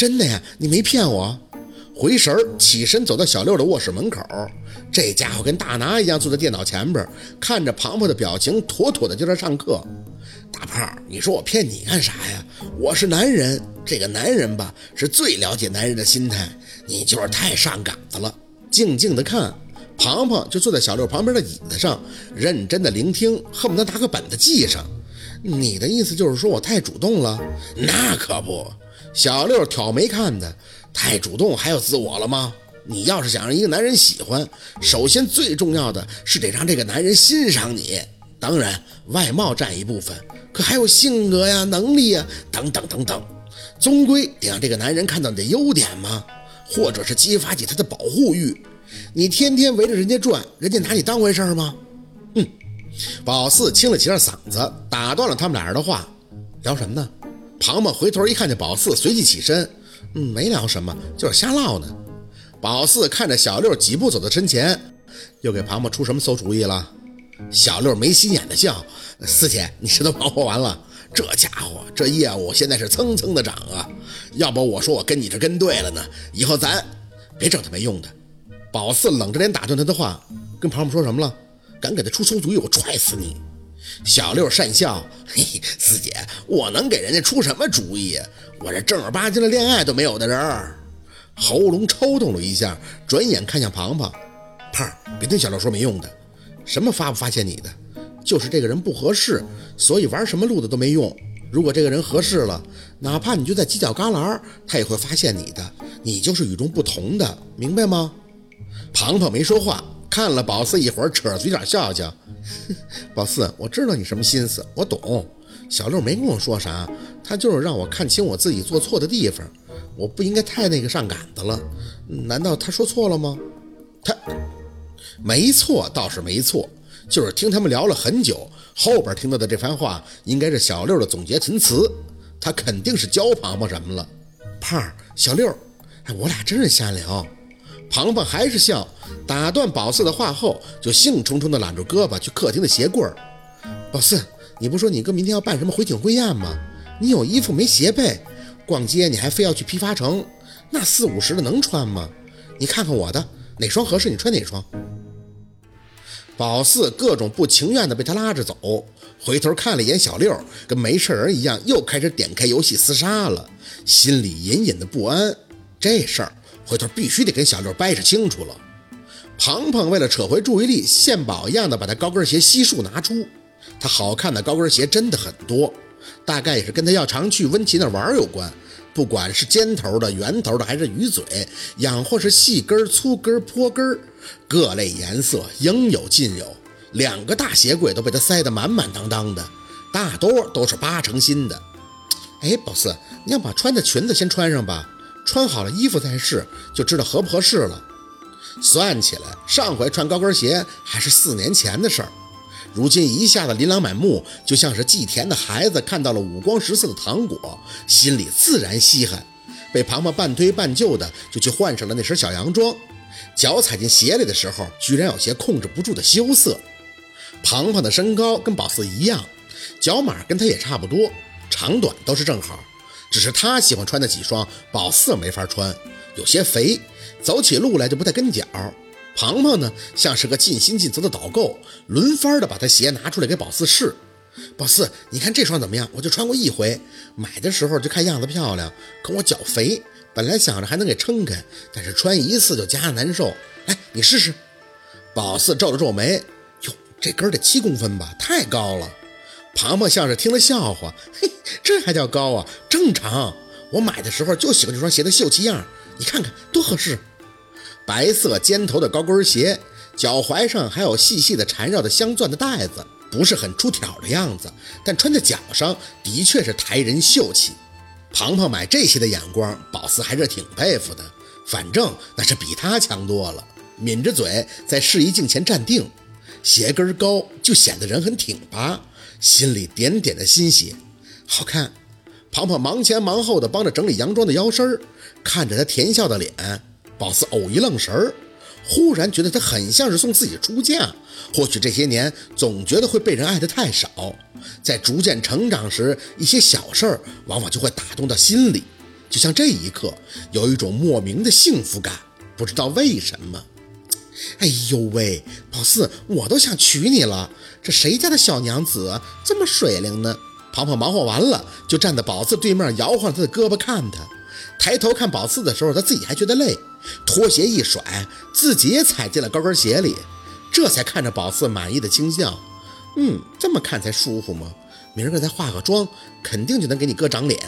真的呀，你没骗我。回神儿，起身走到小六的卧室门口，这家伙跟大拿一样坐在电脑前边，看着庞庞的表情，妥妥的就在上课。大胖，你说我骗你干啥呀？我是男人，这个男人吧，是最了解男人的心态。你就是太上杆子了。静静的看，庞庞就坐在小六旁边的椅子上，认真的聆听，恨不得拿个本子记上。你的意思就是说我太主动了？那可不。小六挑眉看的。太主动还有自我了吗？你要是想让一个男人喜欢，首先最重要的是得让这个男人欣赏你。当然，外貌占一部分，可还有性格呀、能力呀等等等等，终归得让这个男人看到你的优点嘛，或者是激发起他的保护欲。你天天围着人家转，人家拿你当回事吗？哼！宝四清了几下嗓子，打断了他们俩人的话，聊什么呢？庞庞回头一看见宝四，随即起身。嗯，没聊什么，就是瞎唠呢。宝四看着小六几步走到身前，又给庞庞出什么馊主意了？小六没心眼的笑：“四姐，你这都忙活完了？这家伙这业务现在是蹭蹭的涨啊！要不我说我跟你这跟对了呢？以后咱别整他没用的。”宝四冷着脸打断他的话：“跟庞庞说什么了？敢给他出馊主意，我踹死你！”小六讪笑：“嘿，四姐，我能给人家出什么主意？我这正儿八经的恋爱都没有的人儿。”喉咙抽动了一下，转眼看向庞庞：“胖，别听小六说没用的，什么发不发现你的，就是这个人不合适，所以玩什么路子都没用。如果这个人合适了，哪怕你就在犄角旮旯，他也会发现你的。你就是与众不同的，明白吗？”庞庞没说话。看了宝四一会儿，扯着嘴角笑笑。宝四，我知道你什么心思，我懂。小六没跟我说啥，他就是让我看清我自己做错的地方。我不应该太那个上杆子了。难道他说错了吗？他没错，倒是没错。就是听他们聊了很久，后边听到的这番话，应该是小六的总结陈词。他肯定是教庞庞什么了。胖儿，小六，哎，我俩真是瞎聊。庞庞还是笑，打断宝四的话后，就兴冲冲地揽住胳膊去客厅的鞋柜儿。宝四，你不说你哥明天要办什么回请婚宴吗？你有衣服没鞋配？逛街你还非要去批发城？那四五十的能穿吗？你看看我的，哪双合适你穿哪双。宝四各种不情愿地被他拉着走，回头看了一眼小六，跟没事人一样，又开始点开游戏厮杀了，心里隐隐的不安。这事儿。回头必须得跟小六掰扯清楚了。庞庞为了扯回注意力，献宝一样的把他高跟鞋悉数拿出。他好看的高跟鞋真的很多，大概也是跟他要常去温琪那玩有关。不管是尖头的、圆头的，还是鱼嘴，养或是细跟、粗跟、坡跟，各类颜色应有尽有。两个大鞋柜都被他塞得满满当当的，大多都是八成新的。哎，宝四，你要把穿的裙子先穿上吧。穿好了衣服再试，就知道合不合适了。算起来，上回穿高跟鞋还是四年前的事儿。如今一下子琳琅满目，就像是既甜的孩子看到了五光十色的糖果，心里自然稀罕。被庞庞半推半就的，就去换上了那身小洋装。脚踩进鞋里的时候，居然有些控制不住的羞涩。庞庞的身高跟宝四一样，脚码跟他也差不多，长短都是正好。只是他喜欢穿的几双，宝四没法穿，有些肥，走起路来就不太跟脚。庞庞呢，像是个尽心尽责的导购，轮番的把他鞋拿出来给宝四试。宝四，你看这双怎么样？我就穿过一回，买的时候就看样子漂亮，可我脚肥，本来想着还能给撑开，但是穿一次就夹着难受。来，你试试。宝四皱了皱眉，哟，这跟得七公分吧，太高了。庞庞像是听了笑话，嘿，这还叫高啊？正常。我买的时候就喜欢这双鞋的秀气样，你看看多合适。白色尖头的高跟鞋，脚踝上还有细细的缠绕的镶钻的带子，不是很出挑的样子，但穿在脚上的确是抬人秀气。庞庞买这些的眼光，宝四还是挺佩服的。反正那是比他强多了。抿着嘴在试衣镜前站定，鞋跟高就显得人很挺拔。心里点点的欣喜，好看。庞庞忙前忙后的帮着整理洋装的腰身儿，看着他甜笑的脸，宝四偶一愣神儿，忽然觉得他很像是送自己出嫁。或许这些年总觉得会被人爱的太少，在逐渐成长时，一些小事儿往往就会打动到心里。就像这一刻有一种莫名的幸福感，不知道为什么。哎呦喂，宝四，我都想娶你了！这谁家的小娘子这么水灵呢？庞庞忙活完了，就站在宝四对面，摇晃他的胳膊看他。抬头看宝四的时候，他自己还觉得累，拖鞋一甩，自己也踩进了高跟鞋里，这才看着宝四满意的轻笑。嗯，这么看才舒服吗？明儿个再化个妆，肯定就能给你哥长脸，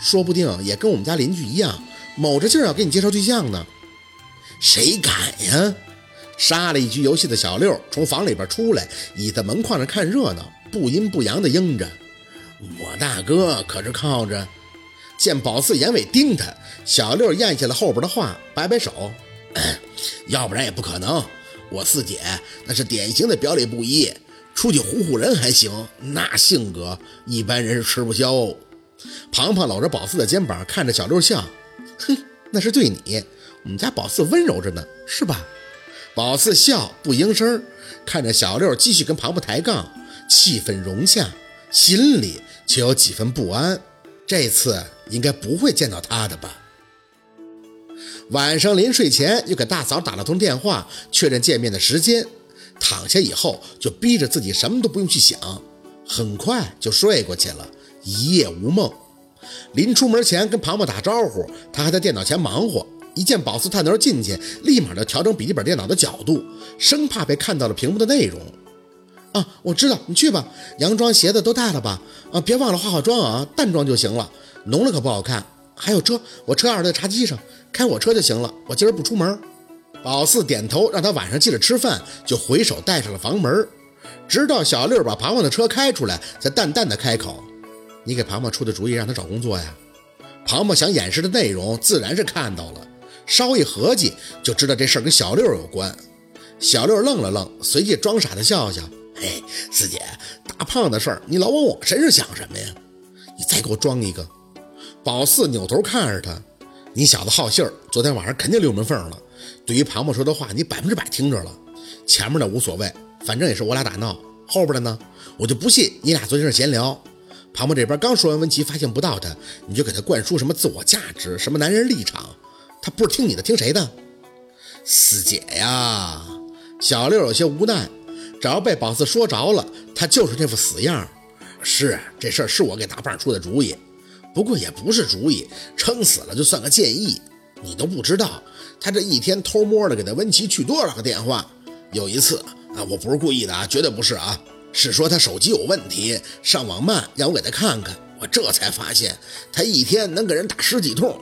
说不定也跟我们家邻居一样，卯着劲儿要给你介绍对象呢。谁敢呀？杀了一局游戏的小六从房里边出来，倚在门框上看热闹，不阴不阳的应着。我大哥可是靠着。见宝四眼尾盯他，小六咽下了后边的话，摆摆手，要不然也不可能。我四姐那是典型的表里不一，出去唬唬人还行，那性格一般人是吃不消。庞庞搂着宝四的肩膀，看着小六笑，哼，那是对你。我们家宝四温柔着呢，是吧？宝四笑不应声，看着小六继续跟庞庞抬杠，气氛融洽，心里却有几分不安。这次应该不会见到他的吧？晚上临睡前又给大嫂打了通电话，确认见面的时间。躺下以后就逼着自己什么都不用去想，很快就睡过去了，一夜无梦。临出门前跟庞庞打招呼，他还在电脑前忙活。一见宝四探头进去，立马就调整笔记本电脑的角度，生怕被看到了屏幕的内容。啊，我知道，你去吧。洋装鞋子都带了吧？啊，别忘了化好妆啊，淡妆就行了，浓了可不好看。还有车，我车钥匙在茶几上，开我车就行了。我今儿不出门。宝四点头，让他晚上记得吃饭，就回手带上了房门。直到小六把庞庞的车开出来，才淡淡的开口：“你给庞庞出的主意，让他找工作呀？”庞庞想掩饰的内容，自然是看到了。稍一合计，就知道这事儿跟小六有关。小六愣了愣，随即装傻的笑笑：“嘿，四姐，大胖的事儿，你老往我身上想什么呀？你再给我装一个。”宝四扭头看着他：“你小子好信儿，昨天晚上肯定溜门缝了。对于庞庞说的话，你百分之百听着了。前面的无所谓，反正也是我俩打闹。后边的呢，我就不信你俩昨天是闲聊。庞庞这边刚说完温琪发现不到他，你就给他灌输什么自我价值，什么男人立场。”他不是听你的，听谁的？四姐呀，小六有些无奈。只要被宝四说着了，他就是这副死样。是，这事儿是我给大胖出的主意，不过也不是主意，撑死了就算个建议。你都不知道，他这一天偷摸的给他温琪去多少个电话。有一次啊，我不是故意的啊，绝对不是啊，是说他手机有问题，上网慢，让我给他看看。我这才发现，他一天能给人打十几通。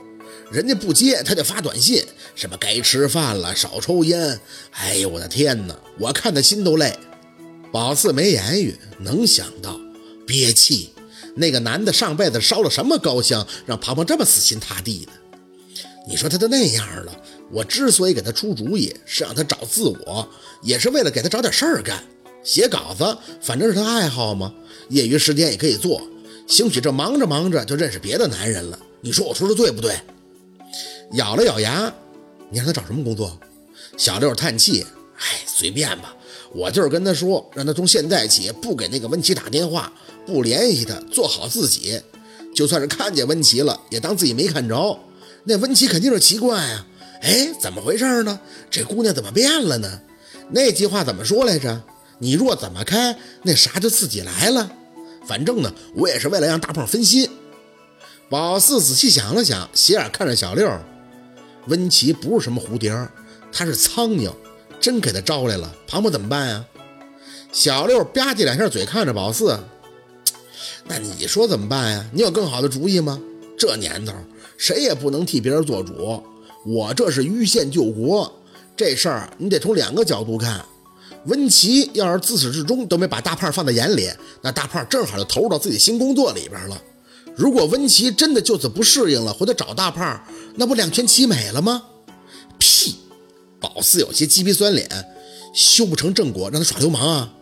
人家不接，他就发短信，什么该吃饭了，少抽烟。哎呦，我的天哪！我看的心都累。宝四没言语，能想到憋气。那个男的上辈子烧了什么高香，让庞庞这么死心塌地的？你说他都那样了，我之所以给他出主意，是让他找自我，也是为了给他找点事儿干。写稿子，反正是他爱好嘛，业余时间也可以做。兴许这忙着忙着就认识别的男人了。你说我说的对不对？咬了咬牙，你让他找什么工作？小六叹气，哎，随便吧。我就是跟他说，让他从现在起不给那个温琪打电话，不联系他，做好自己。就算是看见温琪了，也当自己没看着。那温琪肯定是奇怪啊，哎，怎么回事呢？这姑娘怎么变了呢？那句话怎么说来着？你若怎么开，那啥就自己来了。反正呢，我也是为了让大胖分心。宝四仔细想了想，斜眼看着小六。温琪不是什么蝴蝶，他是苍蝇，真给他招来了，庞博怎么办呀？小六吧唧两下嘴，看着宝四，那你说怎么办呀？你有更好的主意吗？这年头，谁也不能替别人做主，我这是迂线救国，这事儿你得从两个角度看。温琪要是自始至终都没把大胖放在眼里，那大胖正好就投入到自己新工作里边了。如果温琪真的就此不适应了，回头找大胖，那不两全其美了吗？屁！宝四有些鸡皮酸脸，修不成正果，让他耍流氓啊！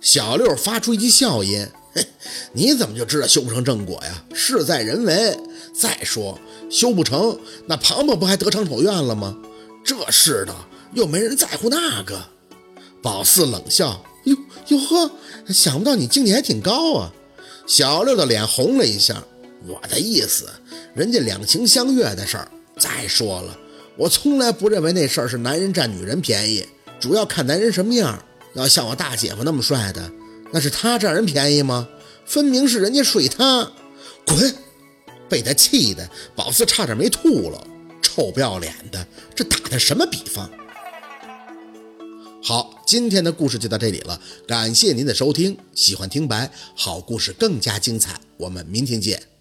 小六发出一记笑音，嘿，你怎么就知道修不成正果呀？事在人为。再说修不成，那庞庞不还得偿所愿了吗？这世道又没人在乎那个。宝四冷笑，哟哟呵，想不到你境界还挺高啊！小六的脸红了一下，我的意思，人家两情相悦的事儿。再说了，我从来不认为那事儿是男人占女人便宜，主要看男人什么样。要像我大姐夫那么帅的，那是他占人便宜吗？分明是人家睡他。滚！被他气的，宝四差点没吐了。臭不要脸的，这打的什么比方？好，今天的故事就到这里了，感谢您的收听。喜欢听白，好故事更加精彩，我们明天见。